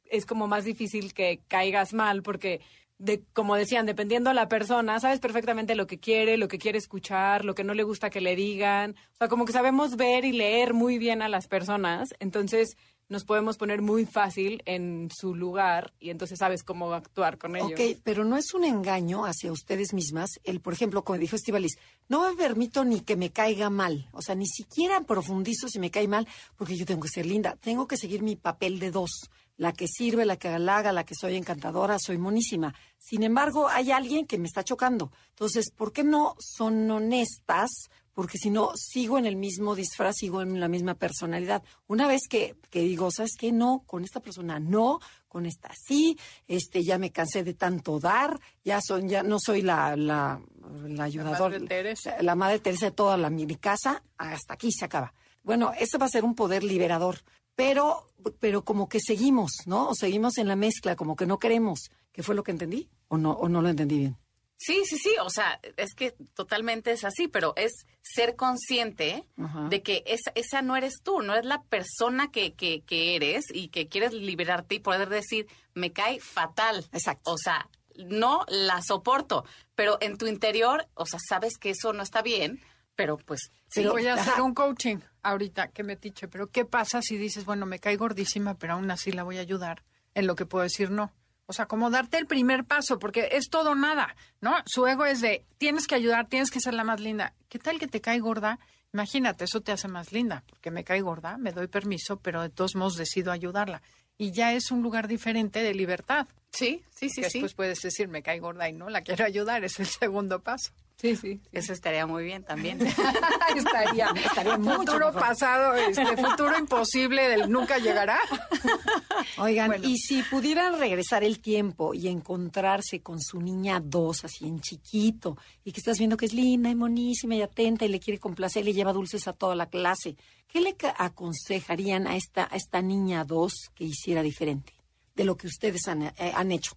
es como más difícil que caigas mal porque de como decían, dependiendo de la persona, sabes perfectamente lo que quiere, lo que quiere escuchar, lo que no le gusta que le digan, o sea, como que sabemos ver y leer muy bien a las personas, entonces nos podemos poner muy fácil en su lugar y entonces sabes cómo actuar con ellos. Ok, pero no es un engaño hacia ustedes mismas. El, por ejemplo, como dijo Estivalis, no me permito ni que me caiga mal. O sea, ni siquiera profundizo si me cae mal, porque yo tengo que ser linda. Tengo que seguir mi papel de dos. La que sirve, la que halaga, la que soy encantadora, soy monísima. Sin embargo, hay alguien que me está chocando. Entonces, ¿por qué no son honestas? Porque si no, sigo en el mismo disfraz, sigo en la misma personalidad. Una vez que, que digo, ¿sabes qué? No, con esta persona no, con esta sí, este, ya me cansé de tanto dar, ya son, ya no soy la, la, la ayudadora. Madre Teresa. La, la madre Teresa de toda la, mi casa, hasta aquí se acaba. Bueno, eso va a ser un poder liberador, pero, pero como que seguimos, ¿no? O seguimos en la mezcla, como que no queremos. ¿Qué fue lo que entendí? ¿O no, o no lo entendí bien? Sí, sí, sí, o sea, es que totalmente es así, pero es ser consciente Ajá. de que esa, esa no eres tú, no es la persona que, que, que eres y que quieres liberarte y poder decir, me cae fatal. Exacto. O sea, no la soporto, pero en tu interior, o sea, sabes que eso no está bien, pero pues Sí, Pero, voy a hacer un coaching ahorita que me tiche, pero ¿qué pasa si dices, bueno, me cae gordísima, pero aún así la voy a ayudar en lo que puedo decir no? O sea, como darte el primer paso, porque es todo nada, ¿no? Su ego es de, tienes que ayudar, tienes que ser la más linda. ¿Qué tal que te cae gorda? Imagínate, eso te hace más linda, porque me cae gorda, me doy permiso, pero de todos modos decido ayudarla. Y ya es un lugar diferente de libertad. Sí, sí, sí, que sí. después puedes decir, me cae gorda y no, la quiero ayudar, es el *laughs* segundo paso. Sí, sí. Eso estaría muy bien también. *laughs* estaría, Estaría mucho futuro mejor. pasado, este futuro imposible del nunca llegará. Oigan, Bueno. y si pudieran regresar el tiempo y encontrarse con su niña dos, así en chiquito, y que estás viendo que es linda y monísima y atenta y le quiere complacer y le lleva dulces a toda la clase, ¿qué le aconsejarían a esta, a esta niña dos que hiciera diferente de lo que ustedes han, eh, han hecho?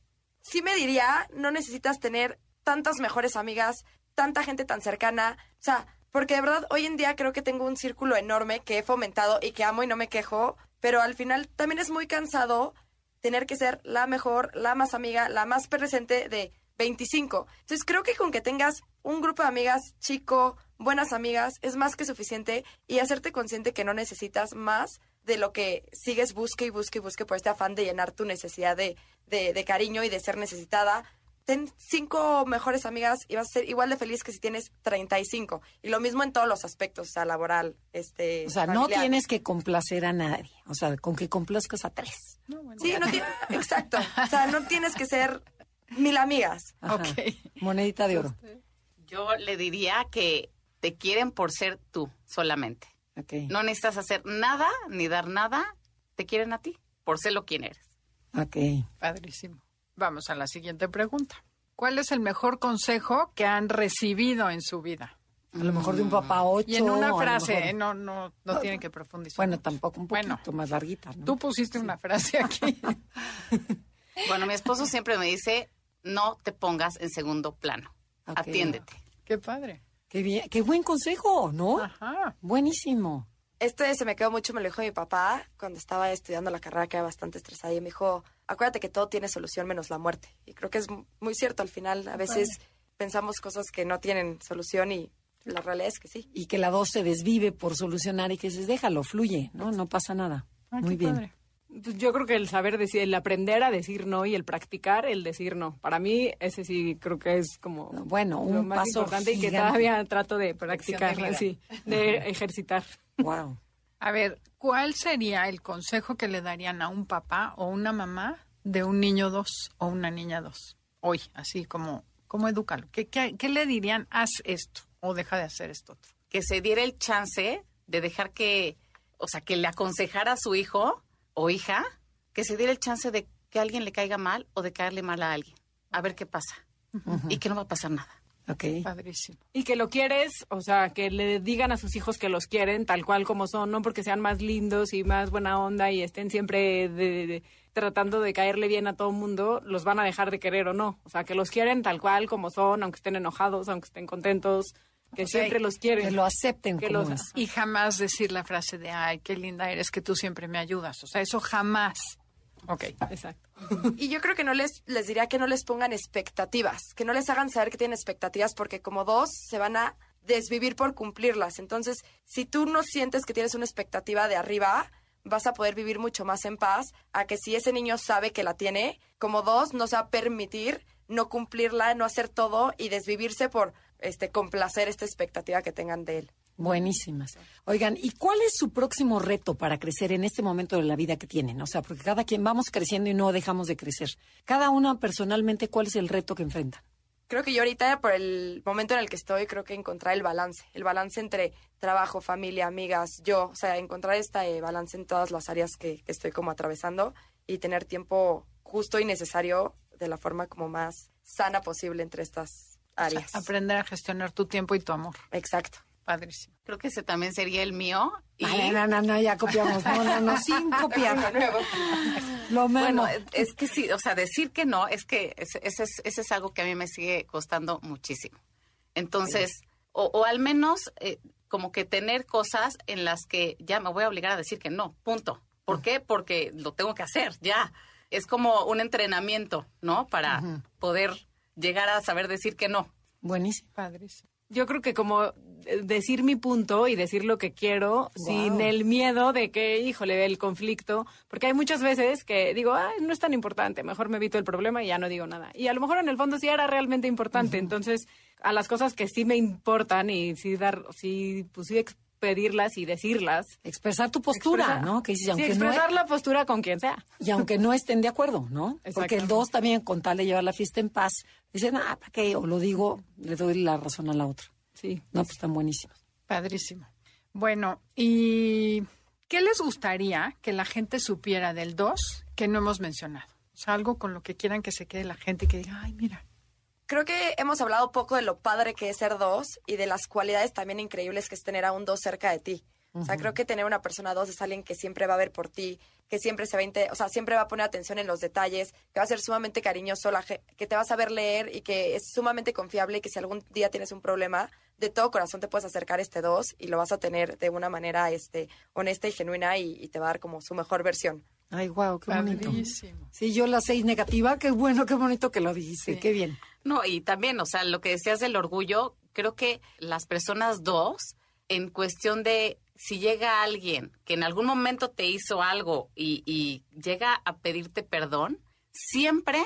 sí me diría, no necesitas tener tantas mejores amigas, tanta gente tan cercana, o sea, porque de verdad hoy en día creo que tengo un círculo enorme que he fomentado y que amo y no me quejo, pero al final también es muy cansado tener que ser la mejor, la más amiga, la más presente de 25. Entonces creo que con que tengas un grupo de amigas chico, buenas amigas, es más que suficiente y hacerte consciente que no necesitas más de lo que sigues busque y busque y busque por este afán de llenar tu necesidad de, de, de cariño y de ser necesitada. ten cinco mejores amigas y vas a ser igual de feliz que si tienes 35. Y lo mismo en todos los aspectos, o sea, laboral, este... O sea, no tienes que complacer a nadie. O sea, con que complazcas a tres. Sí, no tiene- exacto. O sea, no tienes que ser mil amigas. Ajá. Ok. Monedita de oro. Yo le diría que te quieren por ser tú solamente. No necesitas hacer nada ni dar nada. Te quieren a ti por ser lo quien eres. Ok. Padrísimo. Vamos a la siguiente pregunta. ¿Cuál es el mejor consejo que han recibido en su vida? A lo mejor de un papá ocho. Y en una frase, mejor- ¿eh? no, no, no tienen que profundizar. Bueno, tampoco un poquito Bueno. más larguita, ¿no? Tú pusiste una frase aquí. *laughs* Bueno, mi esposo siempre me dice, no te pongas en segundo plano. Atiéndete. Qué padre. Qué bien, qué buen consejo, ¿no? Ajá. Buenísimo. Este se me quedó mucho, me lo dijo mi papá cuando estaba estudiando la carrera, que era bastante estresada, y me dijo, acuérdate que todo tiene solución menos la muerte. Y creo que es mu- muy cierto al final. A veces pensamos cosas que no tienen solución y la realidad es que sí. Y que la dos se desvive por solucionar y que dices, déjalo, fluye, ¿no? No pasa nada. Ay, Muy bien. padre. Pues yo creo que el saber decir, el aprender a decir no y el practicar el decir no. Para mí ese sí creo que es como Bueno, lo un más paso importante y que todavía trato de practicar, vida. sí, de *laughs* ejercitar. Wow. A ver, ¿cuál sería el consejo que le darían a un papá o una mamá de un niño dos o una niña dos? Hoy, así como, ¿cómo edúcalo? ¿Qué, qué, qué le dirían? Haz esto o deja de hacer esto otro. Que se diera el chance de dejar que, o sea, que le aconsejara a su hijo o hija, que se diera el chance de que alguien le caiga mal o de caerle mal a alguien. A ver qué pasa. Y que no va a pasar nada. Ok. Padrísimo. Y que lo quieres, o sea, que le digan a sus hijos que los quieren tal cual como son, no porque sean más lindos y más buena onda y estén siempre de- de- tratando de caerle bien a todo el mundo, los van a dejar de querer o no. O sea, que los quieren tal cual como son, aunque estén enojados, aunque estén contentos, que siempre los quieren. Que lo acepten Que como los- es. Y jamás decir la frase de, ay, qué linda eres, que tú siempre me ayudas. O sea, eso jamás. Ok. Exacto. Y yo creo que no les, les diría que no les pongan expectativas, que no les hagan saber que tienen expectativas, porque como dos se van a desvivir por cumplirlas. Entonces, si tú no sientes que tienes una expectativa de arriba, vas a poder vivir mucho más en paz a que si ese niño sabe que la tiene, como dos, no se va a permitir no cumplirla, no hacer todo y desvivirse por este complacer esta expectativa que tengan de él. Buenísimas. Oigan, ¿y cuál es su próximo reto para crecer en este momento de la vida que tienen? O sea, porque cada quien vamos creciendo y no dejamos de crecer. Cada una personalmente, ¿cuál es el reto que enfrentan? Creo que yo ahorita, por el momento en el que estoy, creo que encontrar el balance. El balance entre trabajo, familia, amigas, yo. O sea, encontrar este balance en todas las áreas que, que estoy como atravesando y tener tiempo justo y necesario de la forma como más sana posible entre estas áreas. Aprender a gestionar tu tiempo y tu amor. Exacto. Padrísimo. Creo que ese también sería el mío. Y, Ay, no, no, no, ya copiamos. No, no, no, sin *laughs* copiar. Lo mismo. Bueno, es que sí, o sea, decir que no, es que ese, es, ese es algo que a mí me sigue costando muchísimo. Entonces, o, o al menos eh, como que tener cosas en las que ya me voy a obligar a decir que no, punto. ¿Por qué? Porque lo tengo que hacer, ya. Es como un entrenamiento, ¿no? Para poder llegar a saber decir que no. Buenísimo. Padrísimo. Yo creo que como eh, decir mi punto y decir lo que quiero sin el miedo de que, híjole, el conflicto, porque hay muchas veces que digo, Ay, no es tan importante, mejor me evito el problema y ya no digo nada. Y a lo mejor en el fondo sí era realmente importante, entonces a las cosas que sí me importan y sí dar, sí, pues sí pedirlas y decirlas. Expresar tu postura, Expresar- ¿no? Que dices, sí, aunque no, expresar la postura con quien sea. y aunque no estén de acuerdo, ¿no? Porque el dos también, con tal de llevar la fiesta en paz, dicen, ah, ¿para qué? O lo digo, le doy la razón a la otra. Sí. No, pues están buenísimos. Padrísimo. Bueno, ¿y qué les gustaría que la gente supiera del 2 que no hemos mencionado? O sea, algo con lo que quieran que se quede la gente y que diga, ay, mira. Creo que hemos hablado poco de lo padre que es ser dos y de las cualidades también increíbles que es tener a un dos cerca de ti. O sea, creo que tener una persona dos es alguien que siempre va a ver por ti, que siempre se va a, o sea, siempre va a poner atención en los detalles, que va a ser sumamente cariñoso, la que te va a saber leer y que es sumamente confiable y que si algún día tienes un problema, de todo corazón te puedes acercar a este dos y lo vas a tener de una manera este, honesta y genuina y, y te va a dar como su mejor versión. Ay, wow, qué bonito. Padrísimo. Sí, yo la seis negativa, qué bueno, qué bonito que lo dijiste, Sí. qué bien. No, y también, o sea, lo que decías del orgullo, creo que las personas dos, en cuestión de si llega alguien que en algún momento te hizo algo y, y llega a pedirte perdón, siempre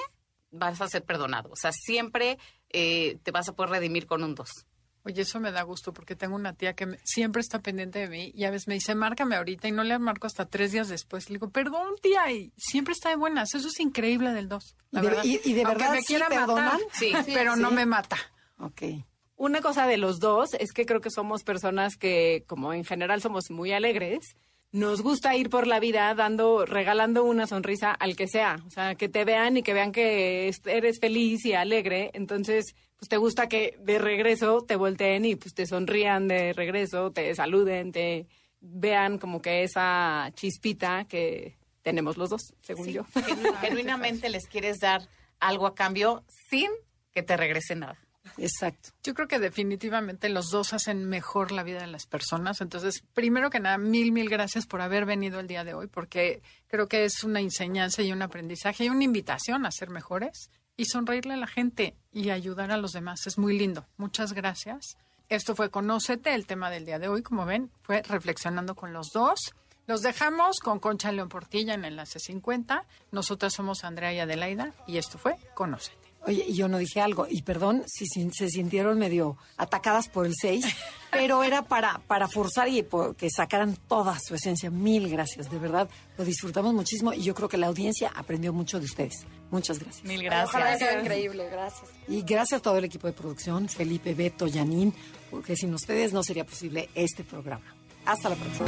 vas a ser perdonado. O sea, siempre eh, te vas a poder redimir con un 2. Oye, eso me da gusto porque tengo una tía que me- siempre está pendiente de mí y a veces me dice, márcame ahorita y no le marco hasta tres días después. Le digo, perdón, tía, y siempre está de buenas. Eso es increíble del dos. ¿Y la de- verdad. y- y de Aunque verdad me sí quiera perdonan? matar, Sí. *laughs* pero no Sí. me mata. Ok. Una cosa de los dos es que creo que somos personas que, como en general somos muy alegres, nos gusta ir por la vida dando, regalando una sonrisa al que sea. O sea, que te vean y que vean que es- eres feliz y alegre. Entonces, pues te gusta que de regreso te volteen y pues te sonrían de regreso, te saluden, te vean como que esa chispita que tenemos los dos, según yo. Genu- Genuinamente les quieres dar algo a cambio sin que te regrese nada. Exacto. Yo creo que definitivamente los dos hacen mejor la vida de las personas. Entonces, primero que nada, mil, mil gracias por haber venido el día de hoy, porque creo que es una enseñanza y un aprendizaje y una invitación a ser mejores y sonreírle a la gente y ayudar a los demás. Es muy lindo. Muchas gracias. Esto fue Conócete, el tema del día de hoy, como ven, fue reflexionando con los dos. Los dejamos con Concha León Portilla en Enlace 50. Nosotras somos Andrea y Adelaida y esto fue Conócete. Oye, y yo no dije algo, y perdón si, se sintieron medio atacadas por el 6, *laughs* pero era para, para forzar y por- que sacaran toda su esencia. Mil gracias, de verdad, lo disfrutamos muchísimo y yo creo que la audiencia aprendió mucho de ustedes. Muchas gracias. Mil Ojalá gracias. sea increíble, gracias. Y gracias a todo el equipo de producción, Felipe, Beto, Yanin, porque sin ustedes no sería posible este programa. Hasta la próxima.